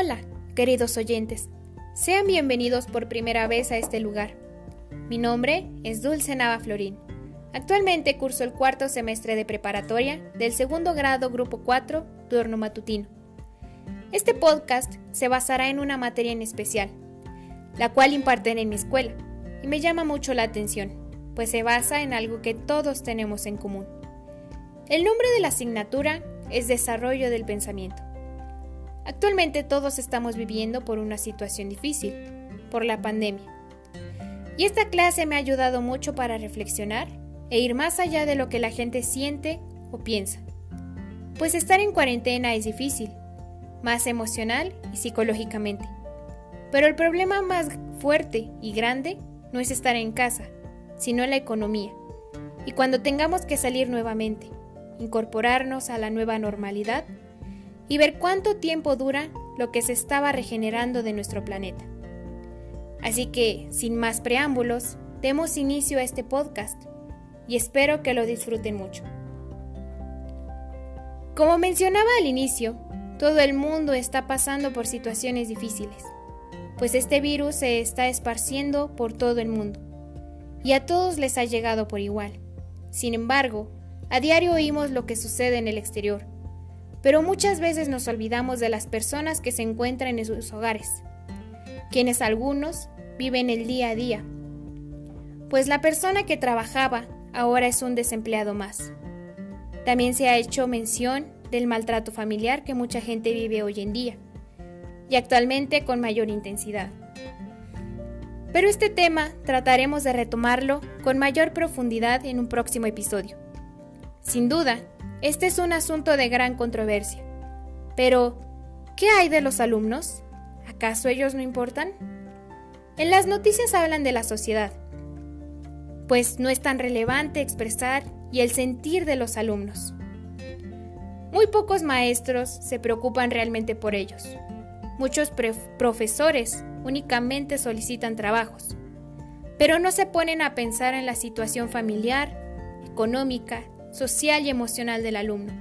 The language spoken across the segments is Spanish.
Hola, queridos oyentes. Sean bienvenidos por primera vez a este lugar. Mi nombre es Dulce Nava Florín. Actualmente curso el cuarto semestre de preparatoria del segundo grado Grupo 4, turno matutino. Este podcast se basará en una materia en especial, la cual imparten en mi escuela, y me llama mucho la atención, pues se basa en algo que todos tenemos en común. El nombre de la asignatura es Desarrollo del Pensamiento. Actualmente todos estamos viviendo por una situación difícil, por la pandemia. Y esta clase me ha ayudado mucho para reflexionar e ir más allá de lo que la gente siente o piensa. Pues estar en cuarentena es difícil, más emocional y psicológicamente. Pero el problema más fuerte y grande no es estar en casa, sino la economía. Y cuando tengamos que salir nuevamente, incorporarnos a la nueva normalidad, y ver cuánto tiempo dura lo que se estaba regenerando de nuestro planeta. Así que, sin más preámbulos, demos inicio a este podcast y espero que lo disfruten mucho. Como mencionaba al inicio, todo el mundo está pasando por situaciones difíciles, pues este virus se está esparciendo por todo el mundo y a todos les ha llegado por igual. Sin embargo, a diario oímos lo que sucede en el exterior pero muchas veces nos olvidamos de las personas que se encuentran en sus hogares, quienes algunos viven el día a día, pues la persona que trabajaba ahora es un desempleado más. También se ha hecho mención del maltrato familiar que mucha gente vive hoy en día, y actualmente con mayor intensidad. Pero este tema trataremos de retomarlo con mayor profundidad en un próximo episodio. Sin duda, este es un asunto de gran controversia. Pero, ¿qué hay de los alumnos? ¿Acaso ellos no importan? En las noticias hablan de la sociedad, pues no es tan relevante expresar y el sentir de los alumnos. Muy pocos maestros se preocupan realmente por ellos. Muchos profesores únicamente solicitan trabajos, pero no se ponen a pensar en la situación familiar, económica social y emocional del alumno.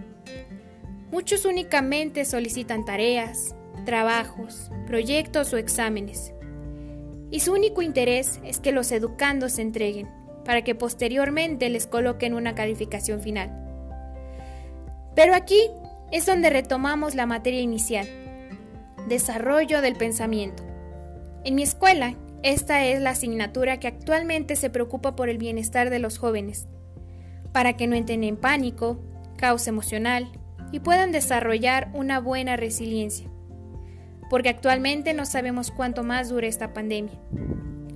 Muchos únicamente solicitan tareas, trabajos, proyectos o exámenes. Y su único interés es que los educandos se entreguen, para que posteriormente les coloquen una calificación final. Pero aquí es donde retomamos la materia inicial, desarrollo del pensamiento. En mi escuela, esta es la asignatura que actualmente se preocupa por el bienestar de los jóvenes para que no entren en pánico, caos emocional y puedan desarrollar una buena resiliencia. Porque actualmente no sabemos cuánto más dure esta pandemia.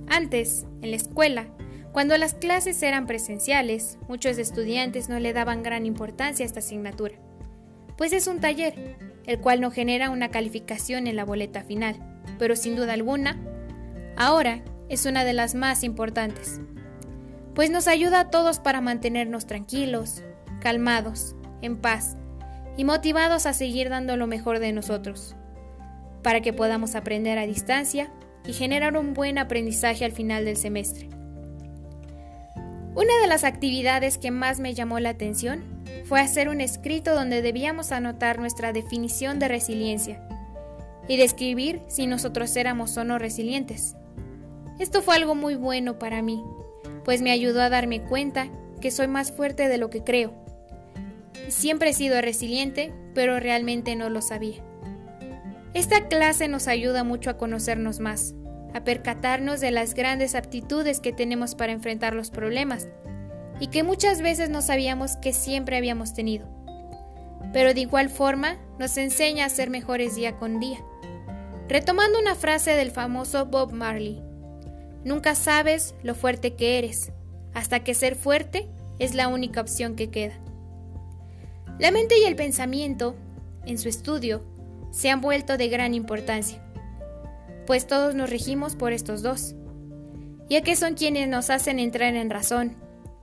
Antes, en la escuela, cuando las clases eran presenciales, muchos estudiantes no le daban gran importancia a esta asignatura, pues es un taller, el cual no genera una calificación en la boleta final, pero sin duda alguna, ahora es una de las más importantes pues nos ayuda a todos para mantenernos tranquilos, calmados, en paz y motivados a seguir dando lo mejor de nosotros, para que podamos aprender a distancia y generar un buen aprendizaje al final del semestre. Una de las actividades que más me llamó la atención fue hacer un escrito donde debíamos anotar nuestra definición de resiliencia y describir si nosotros éramos o no resilientes. Esto fue algo muy bueno para mí, pues me ayudó a darme cuenta que soy más fuerte de lo que creo. Siempre he sido resiliente, pero realmente no lo sabía. Esta clase nos ayuda mucho a conocernos más, a percatarnos de las grandes aptitudes que tenemos para enfrentar los problemas y que muchas veces no sabíamos que siempre habíamos tenido. Pero de igual forma nos enseña a ser mejores día con día. Retomando una frase del famoso Bob Marley, Nunca sabes lo fuerte que eres, hasta que ser fuerte es la única opción que queda. La mente y el pensamiento, en su estudio, se han vuelto de gran importancia, pues todos nos regimos por estos dos, ya que son quienes nos hacen entrar en razón,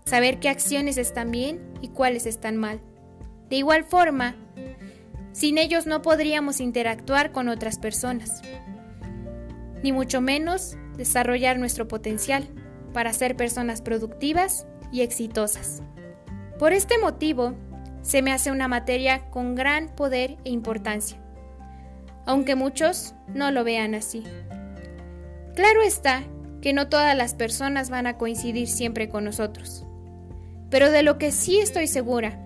saber qué acciones están bien y cuáles están mal. De igual forma, sin ellos no podríamos interactuar con otras personas, ni mucho menos desarrollar nuestro potencial para ser personas productivas y exitosas. Por este motivo, se me hace una materia con gran poder e importancia. aunque muchos no lo vean así. Claro está que no todas las personas van a coincidir siempre con nosotros, pero de lo que sí estoy segura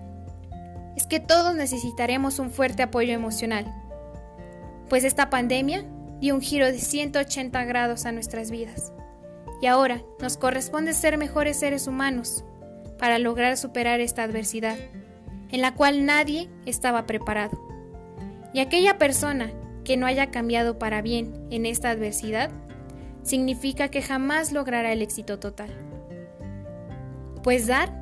es que todos necesitaremos un fuerte apoyo emocional, pues esta pandemia dio un giro de 180 grados a nuestras vidas y ahora nos corresponde ser mejores seres humanos para lograr superar esta adversidad, en la cual nadie estaba preparado. Y aquella persona que no haya cambiado para bien en esta adversidad, significa que jamás logrará el éxito total. Pues dar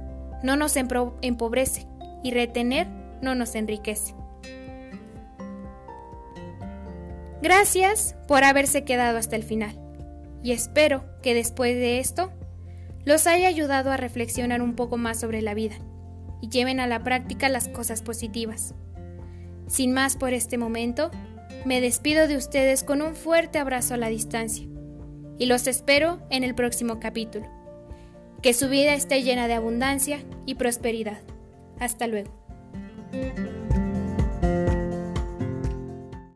no nos empobrece y retener no nos enriquece. Gracias por haberse quedado hasta el final y espero que después de esto los haya ayudado a reflexionar un poco más sobre la vida y lleven a la práctica las cosas positivas. Sin más por este momento, me despido de ustedes con un fuerte abrazo a la distancia y los espero en el próximo capítulo. Que su vida esté llena de abundancia y prosperidad. Hasta luego.